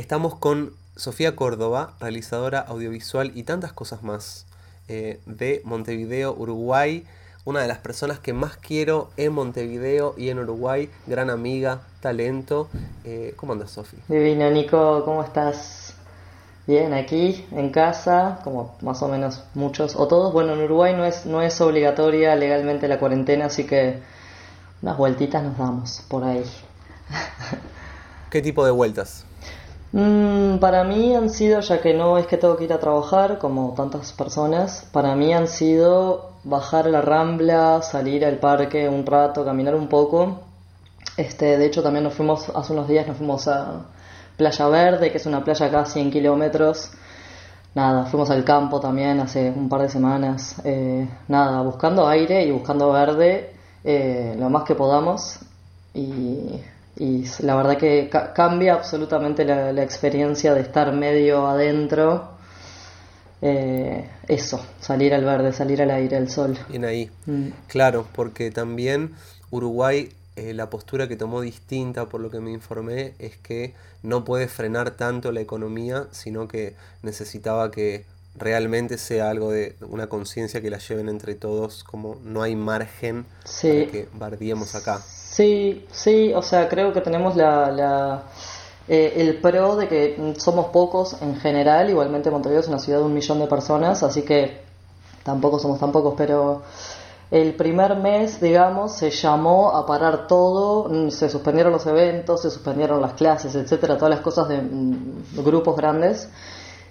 Estamos con Sofía Córdoba, realizadora audiovisual y tantas cosas más eh, de Montevideo, Uruguay. Una de las personas que más quiero en Montevideo y en Uruguay, gran amiga, talento. Eh, ¿Cómo andas, Sofía? Divino, Nico, ¿cómo estás? Bien, aquí en casa, como más o menos muchos o todos. Bueno, en Uruguay no es, no es obligatoria legalmente la cuarentena, así que unas vueltitas nos damos por ahí. ¿Qué tipo de vueltas? Mm, para mí han sido, ya que no es que tengo que ir a trabajar como tantas personas, para mí han sido bajar la rambla, salir al parque un rato, caminar un poco. Este, de hecho, también nos fuimos, hace unos días nos fuimos a Playa Verde, que es una playa acá a 100 kilómetros. Nada, fuimos al campo también hace un par de semanas. Eh, nada, buscando aire y buscando verde eh, lo más que podamos. Y y la verdad que cambia absolutamente la, experiencia de estar medio adentro. Eh, eso, salir al verde, salir al aire, al sol. Bien ahí. Mm. Claro, porque también Uruguay, eh, la postura que tomó distinta, por lo que me informé, es que no puede frenar tanto la economía, sino que necesitaba que realmente sea algo de una conciencia que la lleven entre todos, como no hay margen para que bardiemos acá. Sí, sí, o sea, creo que tenemos la, la eh, el pro de que somos pocos en general, igualmente Montevideo es una ciudad de un millón de personas, así que tampoco somos tan pocos, pero el primer mes, digamos, se llamó a parar todo, mm, se suspendieron los eventos, se suspendieron las clases, etcétera, todas las cosas de mm, grupos grandes.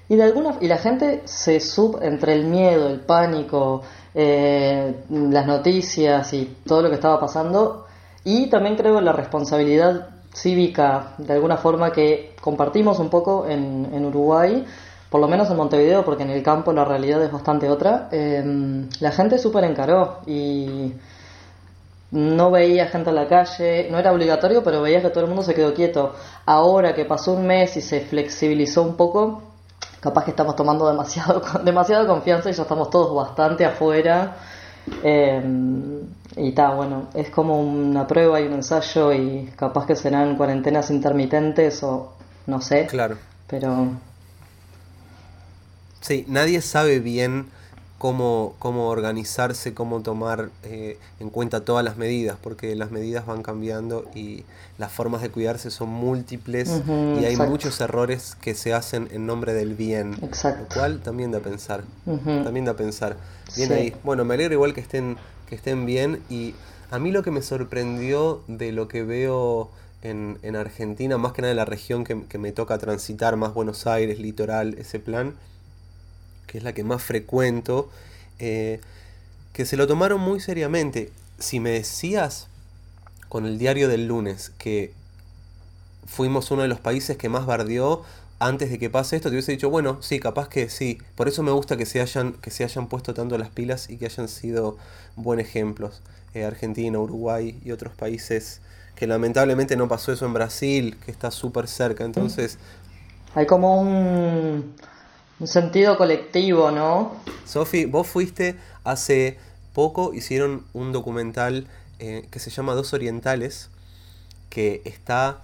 Y de alguna y la gente se sub entre el miedo, el pánico, eh, las noticias y todo lo que estaba pasando, y también creo la responsabilidad cívica, de alguna forma, que compartimos un poco en, en Uruguay, por lo menos en Montevideo, porque en el campo la realidad es bastante otra. Em, la gente súper encaró y no veía gente en la calle, no era obligatorio, pero veía que todo el mundo se quedó quieto. Ahora que pasó un mes y se flexibilizó un poco, capaz que estamos tomando demasiado, demasiada confianza y ya estamos todos bastante afuera. Eh, y está, bueno, es como una prueba y un ensayo y capaz que serán cuarentenas intermitentes o no sé. Claro. Pero... Sí, nadie sabe bien cómo, cómo organizarse, cómo tomar eh, en cuenta todas las medidas, porque las medidas van cambiando y las formas de cuidarse son múltiples y hay muchos errores que se hacen en nombre del bien. Exacto. Lo cual también da a pensar. También da a pensar. Bien ahí. Bueno, me alegro igual que estén, que estén bien y a mí lo que me sorprendió de lo que veo en, en Argentina, más que nada en la región que, que me toca transitar, más Buenos Aires, litoral, ese plan, que es la que más frecuento, eh, que se lo tomaron muy seriamente. Si me decías con el diario del lunes que fuimos uno de los países que más bardeó antes de que pase esto, te hubiese dicho, bueno, sí, capaz que sí. Por eso me gusta que se hayan, que se hayan puesto tanto las pilas y que hayan sido buen ejemplos. Eh, Argentina, Uruguay y otros países que lamentablemente no pasó eso en Brasil, que está súper cerca. Entonces... Hay como un, un sentido colectivo, ¿no? Sofi, vos fuiste hace poco, hicieron un documental eh, que se llama Dos Orientales, que está...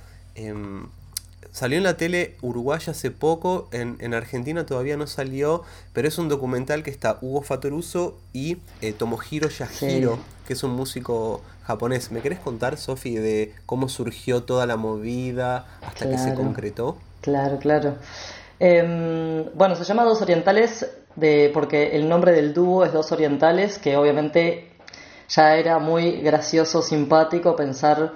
salió en la tele uruguaya hace poco, en, Argentina todavía no salió, pero es un documental que está Hugo Fatoruso y eh, Tomohiro Yahiro, que es un músico japonés. ¿Me querés contar, Sofi, de cómo surgió toda la movida hasta que se concretó? Claro, claro. Em, bueno, se llama Dos Orientales de, porque el nombre del dúo es Dos Orientales, que obviamente ya era muy gracioso, simpático pensar,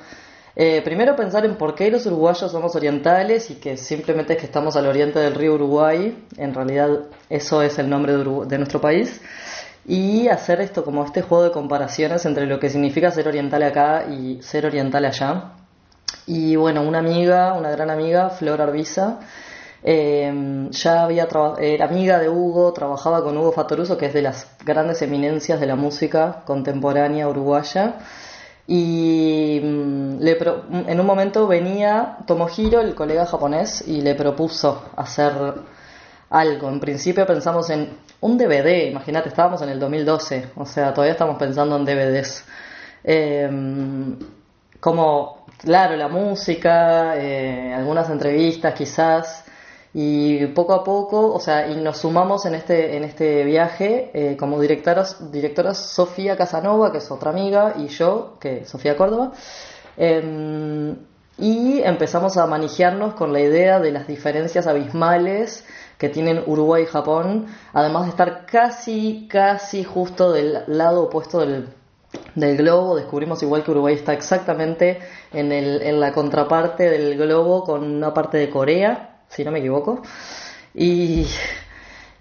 eh, primero pensar en por qué los uruguayos somos orientales y que simplemente es que estamos al oriente del río Uruguay, en realidad eso es el nombre de, de nuestro país, y hacer esto como este juego de comparaciones entre lo que significa ser oriental acá y ser oriental allá. Y bueno, una amiga, una gran amiga, Flor Arbiza, eh, ya había era amiga de Hugo, trabajaba con Hugo Fatoruso, que es de las grandes eminencias de la música contemporánea uruguaya. Y mm, le en un momento venía Tomohiro, el colega japonés, y le propuso hacer algo. En principio pensamos en un DVD, imagínate, estábamos en el 2012, o sea, todavía estamos pensando en DVDs. Eh, como claro, la música, eh, algunas entrevistas quizás, y poco a poco, o sea, y nos sumamos en este, en este viaje eh, como directoras, directoras Sofía Casanova, que es otra amiga, y yo, que es Sofía Córdoba, em, y empezamos a manejarnos con la idea de las diferencias abismales que tienen Uruguay y Japón, además de estar casi, casi justo del lado opuesto del, del globo, descubrimos igual que Uruguay está exactamente en, el, en la contraparte del globo con una parte de Corea, si no me equivoco. Y,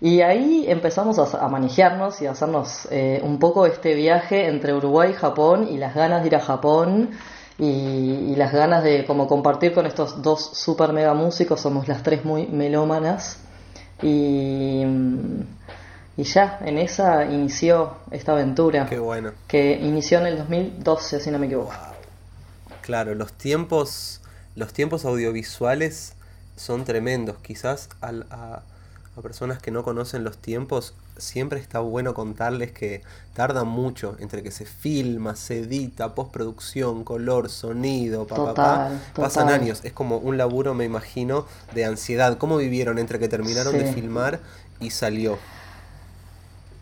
y ahí empezamos a, a manejarnos y a hacernos eh, un poco este viaje entre Uruguay y Japón y las ganas de ir a Japón y, las ganas de como compartir con estos dos super mega músicos, somos las tres muy melómanas. Y, y ya, en esa inició esta aventura. Qué bueno. Que inició en el 2012, si no me equivoco. Claro, los tiempos, los tiempos audiovisuales son tremendos. Quizás a, a, personas que no conocen los tiempos, siempre está bueno contarles que tarda mucho entre que se filma, se edita, postproducción, color, sonido, papá, pasan años. Es como un laburo, me imagino, de ansiedad. ¿Cómo vivieron entre que terminaron de filmar y salió?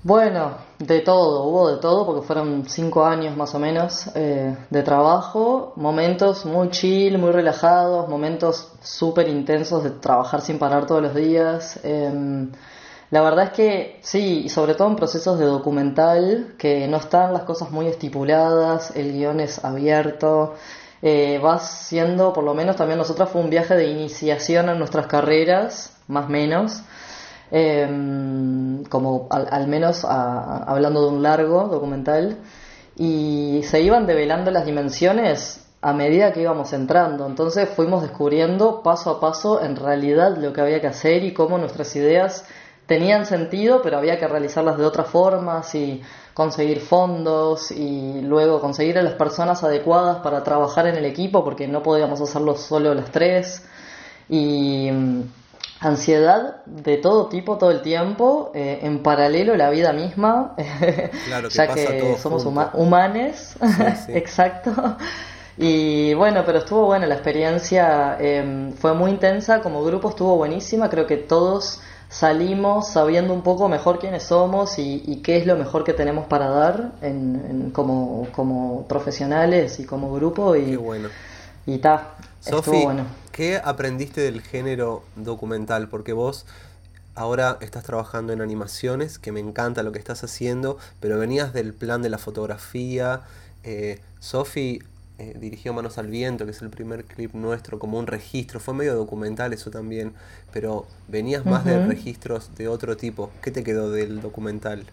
Bueno, de todo, hubo de todo porque fueron cinco años más o menos eh, de trabajo, momentos muy chill, muy relajados, momentos súper intensos de trabajar sin parar todos los días. Em, la verdad es que sí, y sobre todo en procesos de documental, que no están las cosas muy estipuladas, el guion es abierto, eh, va siendo, por lo menos también nosotros fue un viaje de iniciación en nuestras carreras, más o menos. Em, como al, menos hablando de un largo documental, y se iban develando las dimensiones a medida que íbamos entrando. Entonces fuimos descubriendo paso a paso en realidad lo que había que hacer y cómo nuestras ideas tenían sentido, pero había que realizarlas de otras formas y conseguir fondos y luego conseguir a las personas adecuadas para trabajar en el equipo porque no podíamos hacerlo solo las tres. Y ansiedad de todo tipo todo el tiempo, eh, en paralelo la vida misma, ya que somos humanes, exacto. Y bueno, pero estuvo buena la experiencia, em, fue muy intensa, como grupo estuvo buenísima, creo que todos salimos sabiendo un poco mejor quiénes somos y, qué es lo mejor que tenemos para dar en, como, como profesionales y como grupo. Y, bueno. Y ta, bueno. ¿Qué aprendiste del género documental? Porque vos ahora estás trabajando en animaciones, que me encanta lo que estás haciendo, pero venías del plan de la fotografía. Eh, Sofi eh, dirigió Manos al Viento, que es el primer clip nuestro, como un registro. Fue medio documental eso también, pero venías más de registros de otro tipo. ¿Qué te quedó del documental?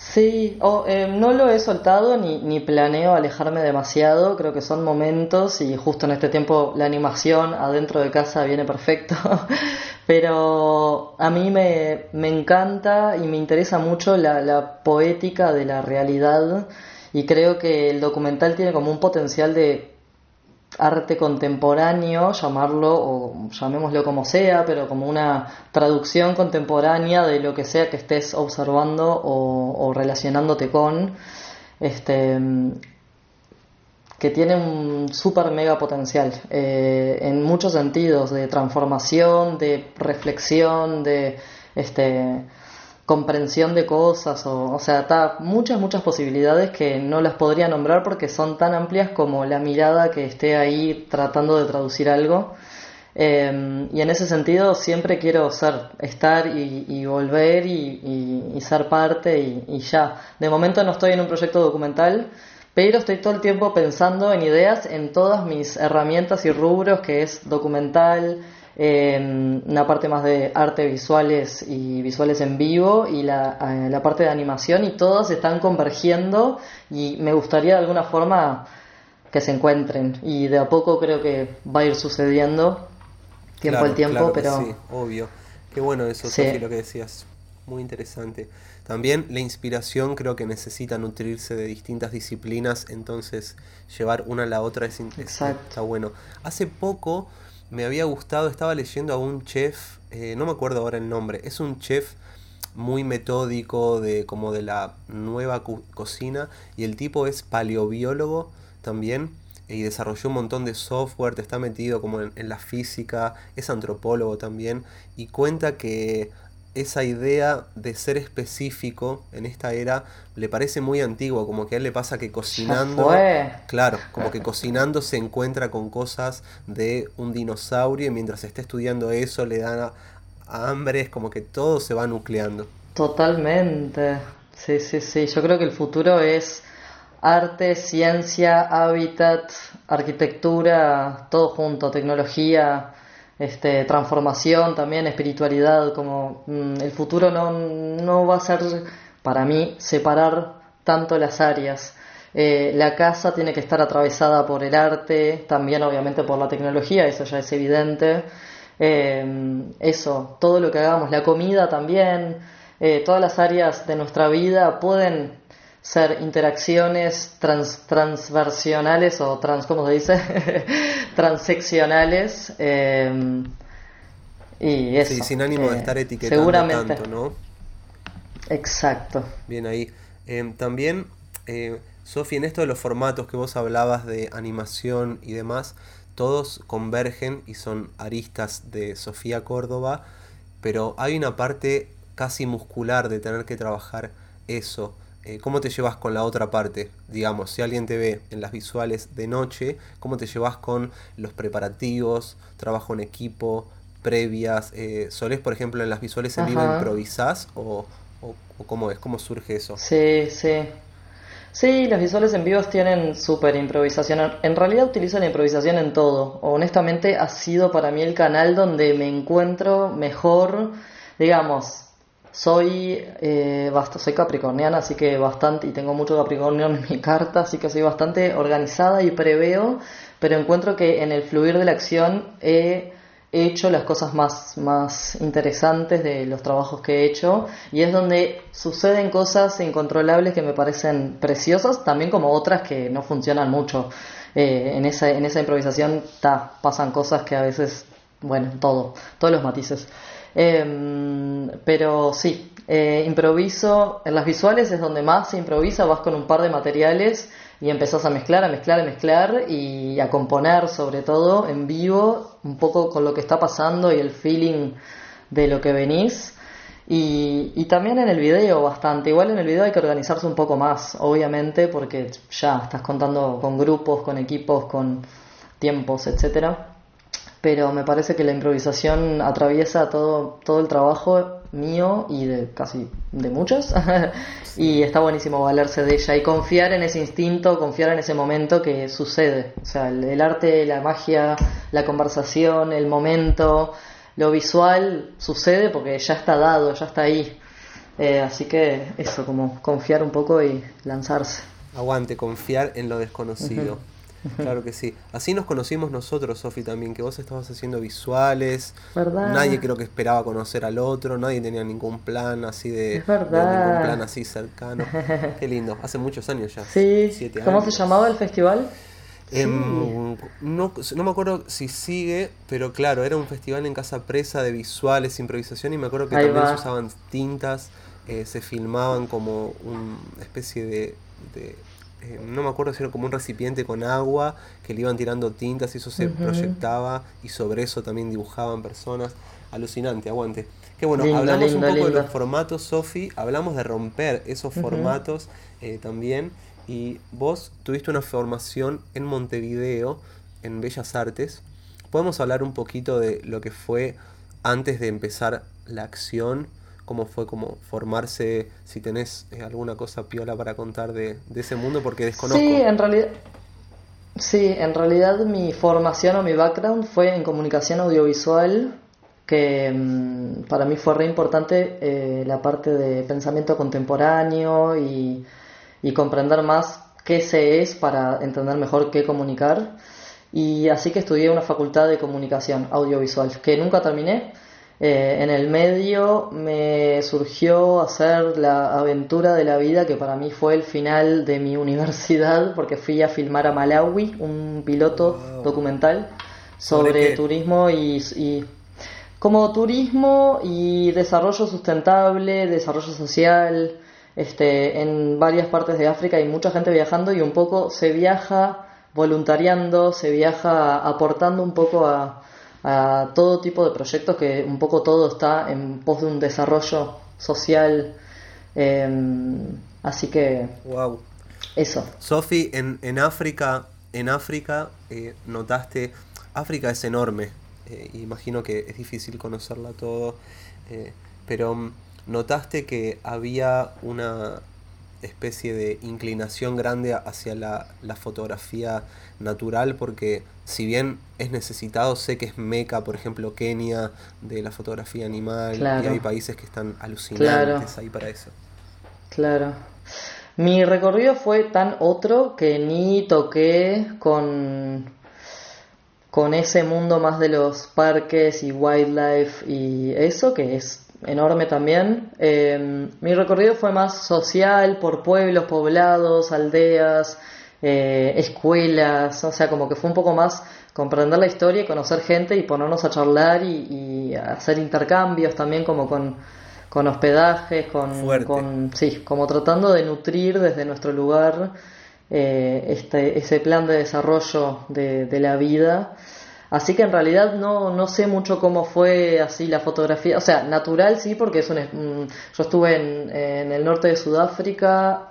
Sí, eh, no lo he soltado ni, ni planeo alejarme demasiado, creo que son momentos y justo en este tiempo la animación adentro de casa viene perfecto, pero a mí me, me encanta y me interesa mucho la, la poética de la realidad y creo que el documental tiene como un potencial de arte contemporáneo, llamarlo o llamémoslo como sea, pero como una traducción contemporánea de lo que sea que estés observando o, relacionándote con, este, que tiene un super mega potencial eh, en muchos sentidos de transformación, de reflexión, de este comprensión de cosas, o, o sea, está muchas, muchas posibilidades que no las podría nombrar porque son tan amplias como la mirada que esté ahí tratando de traducir algo. Eh, y en ese sentido siempre quiero ser, estar y, volver y, ser parte y, y, ya. De momento no estoy en un proyecto documental, pero estoy todo el tiempo pensando en ideas en todas mis herramientas y rubros, que es documental, una parte más de arte visuales y visuales en vivo y la, eh, la parte de animación y todas están convergiendo y me gustaría de alguna forma que se encuentren y de a poco creo que va a ir sucediendo tiempo al tiempo, pero... Sí, obvio. Qué bueno eso, sí. lo que decías. Muy interesante. También la inspiración creo que necesita nutrirse de distintas disciplinas, entonces llevar una a la otra es, está bueno. Hace poco me había gustado, estaba leyendo a un chef, eh, no me acuerdo ahora el nombre, es un chef muy metódico de como de la nueva cocina y el tipo es paleobiólogo también y desarrolló un montón de software, está metido como en, en la física, es antropólogo también y cuenta que esa idea de ser específico en esta era le parece muy antiguo, como que a él le pasa que cocinando, claro, como que cocinando se encuentra con cosas de un dinosaurio y mientras está estudiando eso le dan hambre, es como que todo se va nucleando. Totalmente, sí, sí, sí, yo creo que el futuro es arte, ciencia, hábitat, arquitectura, todo junto, tecnología este, transformación también, espiritualidad, como mm, el futuro no, no, va a ser para mí separar tanto las áreas. Eh, la casa tiene que estar atravesada por el arte, también obviamente por la tecnología, eso ya es evidente. Eh, eso, todo lo que hagamos, la comida también, eh, todas las áreas de nuestra vida pueden ser interacciones trans, transversionales o trans, ¿cómo se dice? Transeccionales. Eh, y eso. Sí, sin ánimo de eh, estar etiquetando seguramente. tanto, ¿no? Exacto. Bien ahí. Eh, también, eh, Sofi, en esto de los formatos que vos hablabas de animación y demás, todos convergen y son aristas de Sofía Córdoba, pero hay una parte casi muscular de tener que trabajar eso. Eh, ¿cómo te llevas con la otra parte? Digamos, si alguien te ve en las visuales de noche, ¿cómo te llevas con los preparativos, trabajo en equipo, previas? Eh, ¿Solés, por ejemplo, en las visuales en vivo improvisás o, o, cómo es? ¿Cómo surge eso? Sí, sí. Sí, las visuales en vivo tienen súper improvisación. En realidad utilizo la improvisación en todo. Honestamente ha sido para mí el canal donde me encuentro mejor, digamos, soy, eh, soy capricorniana, así que bastante, y tengo mucho capricornio en mi carta, así que soy bastante organizada y preveo, pero encuentro que en el fluir de la acción he hecho las cosas más, más interesantes de los trabajos que he hecho y es donde suceden cosas incontrolables que me parecen preciosas, también como otras que no funcionan mucho. Eh, en, esa, en esa improvisación ta, pasan cosas que a veces, bueno, todo, todos los matices. Em, pero sí, eh, improviso, en las visuales es donde más se improvisa, vas con un par de materiales y empezás a mezclar, a mezclar, a mezclar y a componer sobre todo en vivo, un poco con lo que está pasando y el feeling de lo que venís. Y, y, también en el video bastante. Igual en el video hay que organizarse un poco más, obviamente, porque ya estás contando con grupos, con equipos, con tiempos, etcétera pero me parece que la improvisación atraviesa todo, todo el trabajo mío y de casi de muchos. Y está buenísimo valerse de ella y confiar en ese instinto, confiar en ese momento que sucede, o sea, el, arte, la magia, la conversación, el momento, lo visual sucede porque ya está dado, ya está ahí, eh, así que eso, como confiar un poco y lanzarse. Aguante, confiar en lo desconocido. Claro que sí. Así nos conocimos nosotros, Sofi, también, que vos estabas haciendo visuales. Nadie creo que esperaba conocer al otro, nadie tenía ningún plan así de, ningún plan así cercano. Qué lindo, hace muchos años ya. Sí. ¿Cómo se llamaba el festival? Em, no, no me acuerdo si sigue, pero claro, era un festival en Casa Presa de visuales, improvisación y me acuerdo que también se usaban tintas, eh, se filmaban como una especie de eh, no me acuerdo si era como un recipiente con agua, que le iban tirando tintas y eso se proyectaba y sobre eso también dibujaban personas. Alucinante, aguante. Que bueno, hablamos un poco de los formatos, Sofi, hablamos de romper esos formatos eh, también. Y vos tuviste una formación en Montevideo, en Bellas Artes. ¿Podemos hablar un poquito de lo que fue antes de empezar la acción cómo fue como formarse, si tenés eh, alguna cosa piola para contar de, ese mundo, porque desconozco. Sí, en realidad, sí, en realidad mi formación o mi background fue en comunicación audiovisual, que mm, para mí fue re importante eh, la parte de pensamiento contemporáneo y, y comprender más qué se es para entender mejor qué comunicar. Y así que estudié una facultad de comunicación audiovisual, que nunca terminé, eh, en el medio me surgió hacer la aventura de la vida que para mí fue el final de mi universidad porque fui a filmar a Malawi, un piloto documental sobre turismo y, como turismo y desarrollo sustentable, desarrollo social, este, en varias partes de África hay mucha gente viajando y un poco se viaja voluntariando, se viaja aportando un poco a, a todo tipo de proyectos que un poco todo está en pos de un desarrollo social. Em, así que... Wow. Eso. Sofi, en, en África, en África eh, notaste, África es enorme, eh, imagino que es difícil conocerla todo, eh, pero mm, notaste que había una especie de inclinación grande hacia la, fotografía natural porque si bien es necesitado, sé que es meca, por ejemplo, Kenia, de la fotografía animal, y hay países que están alucinantes ahí para eso. Claro. Mi recorrido fue tan otro que ni toqué con, con ese mundo más de los parques y wildlife y eso, que es enorme también. Em, mi recorrido fue más social, por pueblos, poblados, aldeas, eh, escuelas, o sea, como que fue un poco más comprender la historia y conocer gente y ponernos a charlar y, hacer intercambios también como con, con hospedajes, con, con, sí, como tratando de nutrir desde nuestro lugar eh, este, ese plan de desarrollo de, de la vida Así que en realidad no, no sé mucho cómo fue así la fotografía. O sea, natural sí, porque es un, yo estuve en, en, el norte de Sudáfrica,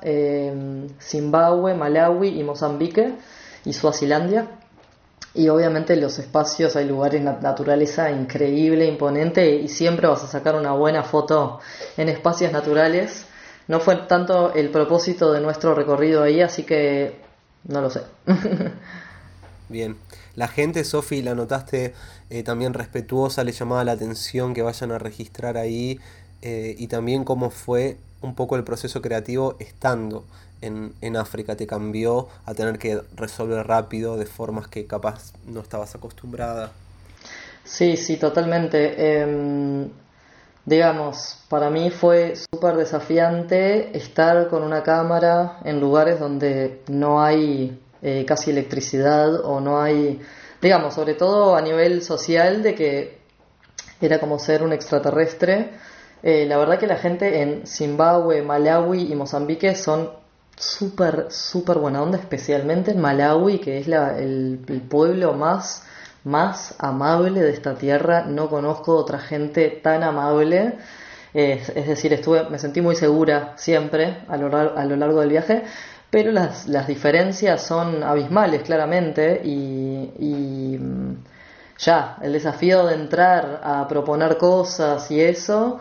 Zimbabue, Malawi y Mozambique y Suazilandia. Y obviamente los espacios, hay lugares, naturaleza increíble, imponente, y siempre vas a sacar una buena foto en espacios naturales. No fue tanto el propósito de nuestro recorrido ahí, así que no lo sé. Bien. La gente, Sofi, la notaste eh, también respetuosa, le llamaba la atención que vayan a registrar ahí eh, y también cómo fue un poco el proceso creativo estando en, en, África. Te cambió a tener que resolver rápido de formas que capaz no estabas acostumbrada. Sí, sí, totalmente. Em, digamos, para mí fue súper desafiante estar con una cámara en lugares donde no hay eh, casi electricidad o no hay, digamos, sobre todo a nivel social de que era como ser un extraterrestre. Eh, la verdad que la gente en Zimbabue, Malawi y Mozambique son súper, súper buena onda, especialmente en Malawi, que es la, el, pueblo más, más amable de esta tierra. No conozco otra gente tan amable. es decir, estuve, me sentí muy segura siempre a lo, a lo largo del viaje pero las, las diferencias son abismales claramente y, mm, ya, el desafío de entrar a proponer cosas y eso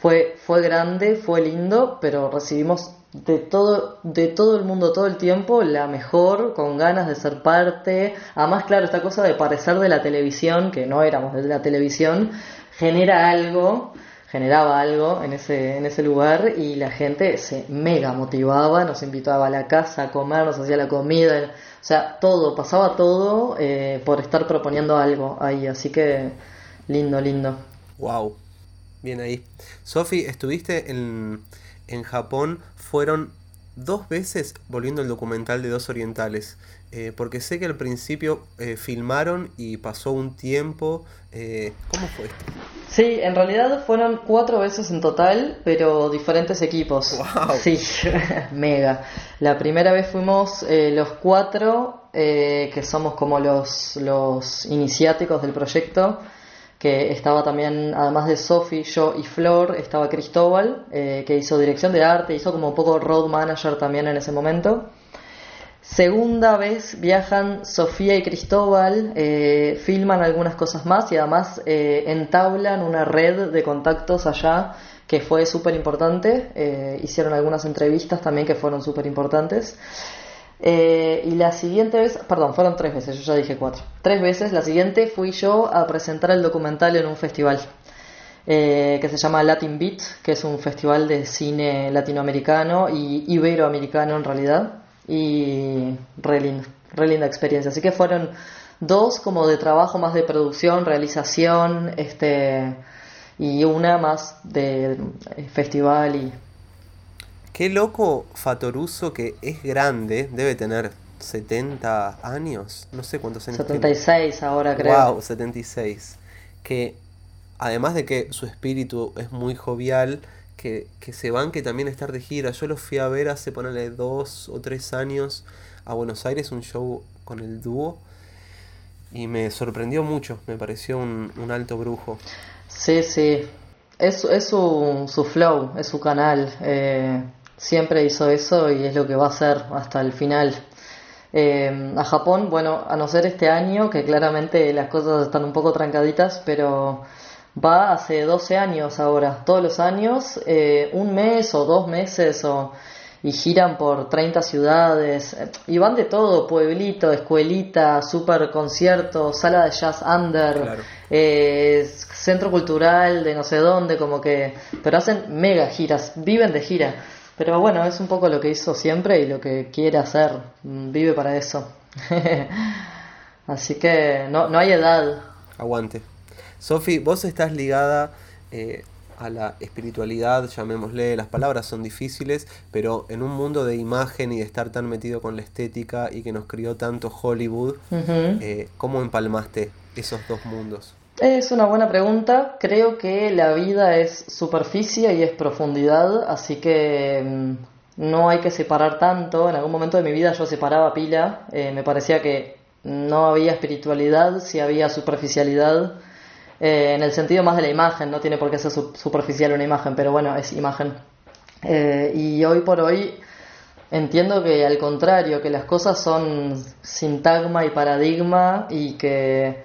fue, fue grande, fue lindo, pero recibimos de todo, de todo el mundo todo el tiempo la mejor, con ganas de ser parte. Además, claro, esta cosa de parecer de la televisión, que no éramos de la televisión, genera algo generaba algo en ese, en ese lugar y la gente se mega motivaba, nos invitaba a la casa a comer, nos hacía la comida, o sea, todo, pasaba todo eh, por estar proponiendo algo ahí, así que lindo, lindo. Wow, bien ahí. Sofi, estuviste en, en Japón, fueron dos veces volviendo al documental de Dos Orientales, eh, porque sé que al principio eh, filmaron y pasó un tiempo. Eh, ¿Cómo fue esto? Sí, en realidad fueron cuatro veces en total, pero diferentes equipos. Wow. Sí, mega. La primera vez fuimos los cuatro, que somos como los, los iniciáticos del proyecto que estaba también, además de Sophie, yo y Flor, estaba Cristóbal, eh, que hizo dirección de arte, hizo como un poco road manager también en ese momento. Segunda vez viajan Sofía y Cristóbal, eh, filman algunas cosas más y además eh, entablan una red de contactos allá que fue súper importante. hicieron algunas entrevistas también que fueron súper importantes. Eh, y la siguiente vez, perdón, fueron tres veces, yo ya dije cuatro. Tres veces, la siguiente fui yo a presentar el documental en un festival eh, que se llama Latin Beat, que es un festival de cine latinoamericano y iberoamericano en realidad. Y re linda, re linda experiencia. Así que fueron dos como de trabajo más de producción, realización, este y una más de eh, festival y Qué loco Fatoruso que es grande, debe tener 70 años, no sé cuántos años 76 ahora creo. Wow, 76. Que además de que su espíritu es muy jovial, que, que se van que también estar de gira. Yo los fui a ver hace ponerle dos o tres años a Buenos Aires, un show con el dúo y me sorprendió mucho, me pareció un, alto brujo. Sí, sí, es, es su, su flow, es su canal, eh, siempre hizo eso y es lo que va a hacer hasta el final. Eh, a Japón, bueno, a no ser este año, que claramente las cosas están un poco trancaditas, pero va hace 12 años ahora, todos los años, eh, un mes o dos meses o y giran por 30 ciudades y van de todo, pueblito, escuelita, super concierto, sala de jazz under, eh, centro cultural de no sé dónde, como que, pero hacen mega giras, viven de gira. Pero bueno, es un poco lo que hizo siempre y lo que quiere hacer, mm, vive para eso. Así que no, no hay edad. Aguante. Sofi, vos estás ligada eh, a la espiritualidad, llamémosle, las palabras son difíciles, pero en un mundo de imagen y de estar tan metido con la estética y que nos crió tanto Hollywood, eh, ¿cómo empalmaste esos dos mundos? Es una buena pregunta. Creo que la vida es superficie y es profundidad, así que mm, no hay que separar tanto. En algún momento de mi vida yo separaba pila. Eh, me parecía que no había espiritualidad si había superficialidad. Eh, en el sentido más de la imagen, no tiene por qué ser superficial una imagen, pero bueno, es imagen. Eh, y hoy por hoy entiendo que al contrario, que las cosas son sintagma y paradigma y que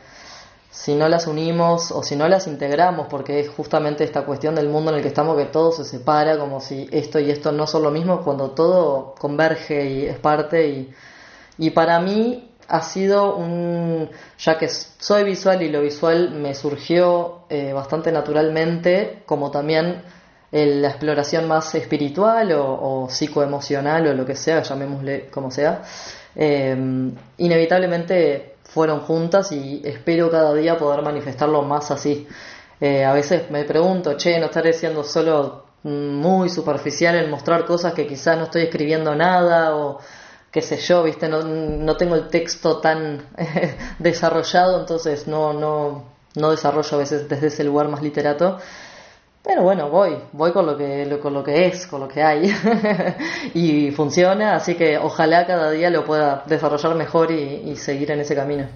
si no las unimos o si no las integramos, porque es justamente esta cuestión del mundo en el que estamos que todo se separa, como si esto y esto no son lo mismo, cuando todo converge y es parte y, y para mí ha sido un, ya que soy visual y lo visual me surgió eh, bastante naturalmente, como también la exploración más espiritual o, psicoemocional o lo que sea, llamémosle como sea, eh, inevitablemente fueron juntas y espero cada día poder manifestarlo más así. Eh, a veces me pregunto, che, no estaré siendo solo muy superficial en mostrar cosas que quizás no estoy escribiendo nada o qué sé yo, viste, no, no tengo el texto tan desarrollado, entonces no, no, no desarrollo a veces desde ese lugar más literato. Pero bueno, voy, voy con lo que, con lo que es, con lo que hay. y funciona, así que ojalá cada día lo pueda desarrollar mejor y, y seguir en ese camino.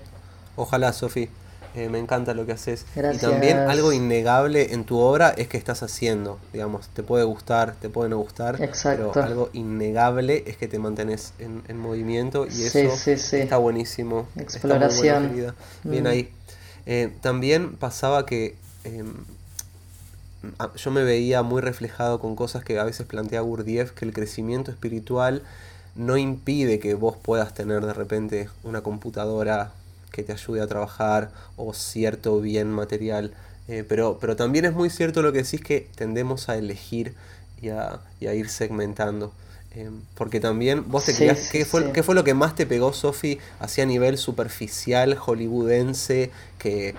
Ojalá, Sofi. Eh, me encanta lo que haces. Y también algo innegable en tu obra es que estás haciendo, digamos, te puede gustar, te puede no gustar, pero algo innegable es que te mantenés en, movimiento y eso está buenísimo. Exploración. Bien mm. ahí. Eh, también pasaba que em, yo me veía muy reflejado con cosas que a veces plantea Gurdjieff, que el crecimiento espiritual no impide que vos puedas tener de repente una computadora que te ayude a trabajar o cierto bien material. Eh, pero, pero también es muy cierto lo que decís que tendemos a elegir y a, ir segmentando. Eh, porque también vos te ¿qué, fue, ¿qué fue lo que más te pegó, Sofi, hacia nivel superficial, hollywoodense, que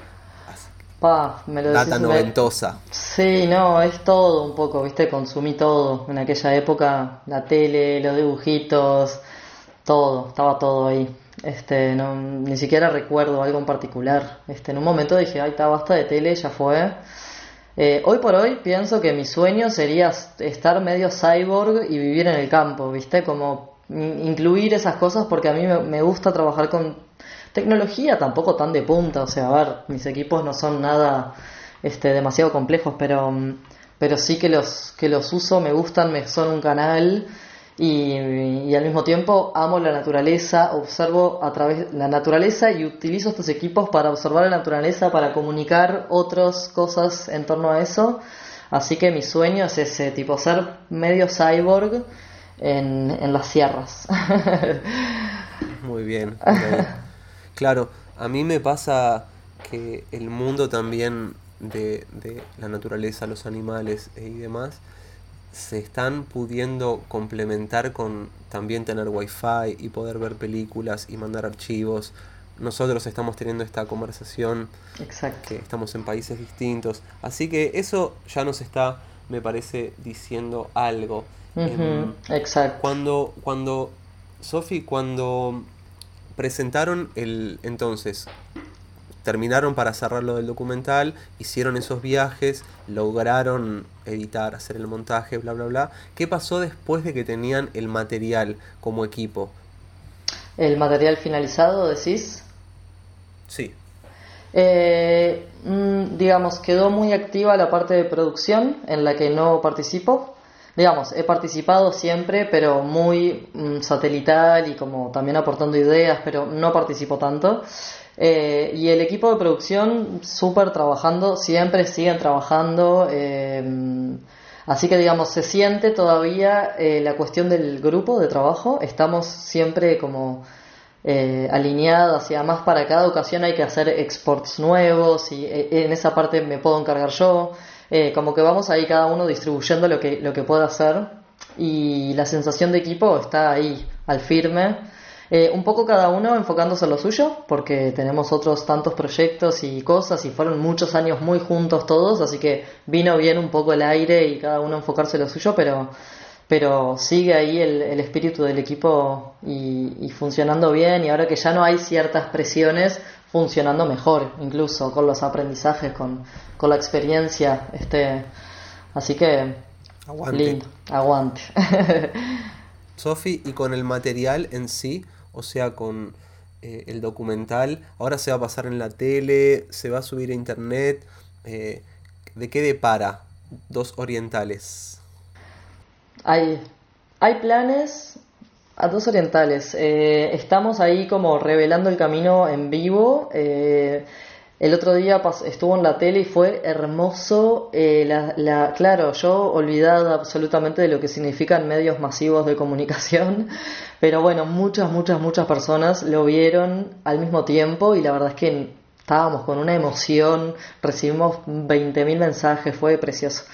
Pa, me lo data noventosa? Sí, no, es todo un poco, viste, consumí todo. En aquella época, la tele, los dibujitos, todo, estaba todo ahí. Este, no, ni siquiera recuerdo algo en particular. Este, en un momento dije, ay, está, basta de tele, ya fue. Eh, hoy por hoy pienso que mi sueño sería estar medio cyborg y vivir en el campo, ¿viste? Como incluir esas cosas porque a mí me, gusta trabajar con tecnología tampoco tan de punta, o sea, a ver, mis equipos no son nada este, demasiado complejos, pero, pero sí que los, que los uso, me gustan, me son un canal y, al mismo tiempo amo la naturaleza, observo a través la naturaleza y utilizo estos equipos para observar la naturaleza, para comunicar otras cosas en torno a eso. Así que mi sueño es ese, tipo ser medio cyborg en, en las sierras. Muy bien. Claro, a mí me pasa que el mundo también de, de la naturaleza, los animales y demás, se están pudiendo complementar con también tener wifi y poder ver películas y mandar archivos. Nosotros estamos teniendo esta conversación Exacto. que estamos en países distintos. Así que eso ya nos está, me parece, diciendo algo. Em, exacto. Cuando, cuando, Sofi, cuando presentaron el entonces terminaron para cerrar lo del documental, hicieron esos viajes, lograron editar, hacer el montaje, bla, bla, bla. ¿Qué pasó después de que tenían el material como equipo? el material finalizado, decís. Sí. Eh, mm, digamos, quedó muy activa la parte de producción en la que no participo. Digamos, he participado siempre, pero muy mm, satelital y como también aportando ideas, pero no participo tanto. Eh, y el equipo de producción súper trabajando, siempre siguen trabajando. Eh, así que digamos, se siente todavía la cuestión del grupo de trabajo. Estamos siempre como eh, alineadas y además para cada ocasión hay que hacer exports nuevos y eh, en esa parte me puedo encargar yo. Eh, como que vamos ahí cada uno distribuyendo lo que, lo que pueda hacer y la sensación de equipo está ahí al firme. Eh, un poco cada uno enfocándose en lo suyo, porque tenemos otros tantos proyectos y cosas y fueron muchos años muy juntos todos, así que vino bien un poco el aire y cada uno enfocarse en lo suyo, pero pero sigue ahí el, el espíritu del equipo y, funcionando bien y ahora que ya no hay ciertas presiones funcionando mejor incluso con los aprendizajes con, con la experiencia este así que aguante. lindo aguante Sofi y con el material en sí o sea con eh, el documental ahora se va a pasar en la tele se va a subir a internet eh, de qué depara dos orientales hay, hay planes a dos orientales. Eh, estamos ahí como revelando el camino en vivo. El otro día estuvo en la tele y fue hermoso. Eh, la, claro, yo olvidada absolutamente de lo que significan medios masivos de comunicación, pero bueno, muchas, muchas, muchas personas lo vieron al mismo tiempo y la verdad es que estábamos con una emoción, recibimos 20.000 mensajes, fue precioso.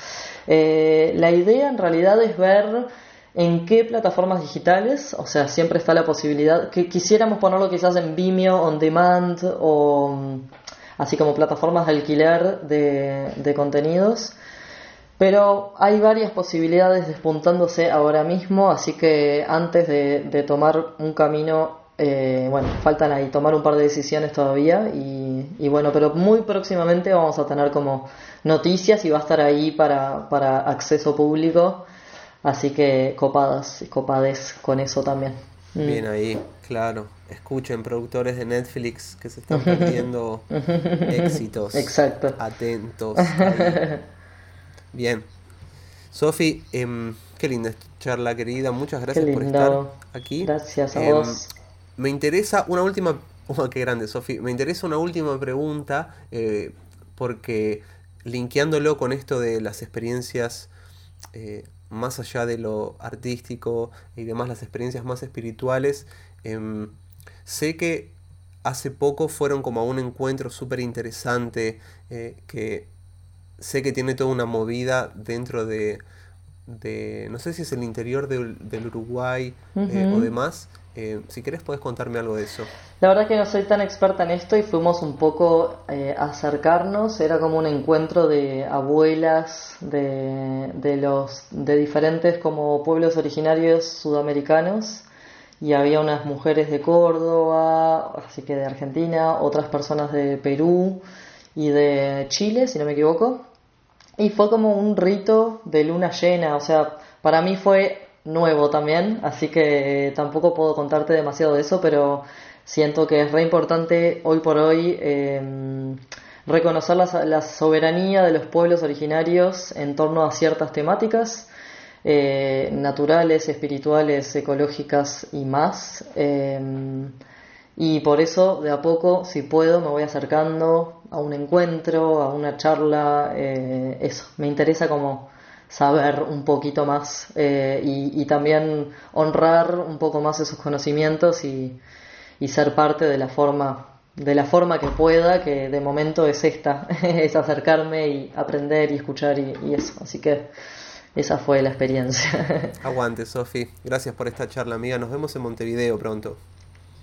Eh, la idea en realidad es ver en qué plataformas digitales, o sea, siempre está la posibilidad, que quisiéramos ponerlo quizás en Vimeo, On Demand o así como plataformas de alquiler de, contenidos. Pero hay varias posibilidades despuntándose ahora mismo, así que antes de tomar un camino eh, bueno, faltan ahí tomar un par de decisiones todavía y, bueno, pero muy próximamente vamos a tener como noticias y va a estar ahí para, para acceso público, así que copadas y copades con eso también. Mm. Bien ahí, claro. Escuchen, productores de Netflix que se están perdiendo éxitos. Exacto. Atentos. Bien. Sofi, em, qué linda charla, querida. Muchas gracias por estar aquí. Gracias a em, vos. Me interesa una última. Oh, qué grande, Sofi. Me interesa una última pregunta, eh, porque linkeándolo con esto de las experiencias eh, más allá de lo artístico y demás, las experiencias más espirituales, em, sé que hace poco fueron como a un encuentro súper interesante, eh, que sé que tiene toda una movida dentro de, de no sé si es el interior del Uruguay o demás, eh, si querés, puedes contarme algo de eso. La verdad que no soy tan experta en esto y fuimos un poco eh, a acercarnos. Era como un encuentro de abuelas de, de, los, de diferentes como pueblos originarios sudamericanos y había unas mujeres de Córdoba, así que de Argentina, otras personas de Perú y de Chile, si no me equivoco. Y fue como un rito de luna llena, o sea, para mí fue nuevo también, así que tampoco puedo contarte demasiado de eso, pero siento que es re importante hoy por hoy em, reconocer la, soberanía de los pueblos originarios en torno a ciertas temáticas eh, naturales, espirituales, ecológicas y más. Em, y por eso, de a poco, si puedo, me voy acercando a un encuentro, a una charla, eh, eso, me interesa como saber un poquito más eh, y, también honrar un poco más esos conocimientos y, ser parte de la forma de la forma que pueda que de momento es esta es acercarme y aprender y escuchar y, y eso así que esa fue la experiencia. Aguante Sofi. Gracias por esta charla amiga. Nos vemos en Montevideo pronto.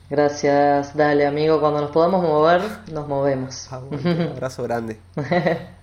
Gracias. Dale amigo. Cuando nos podamos mover nos movemos. Un abrazo grande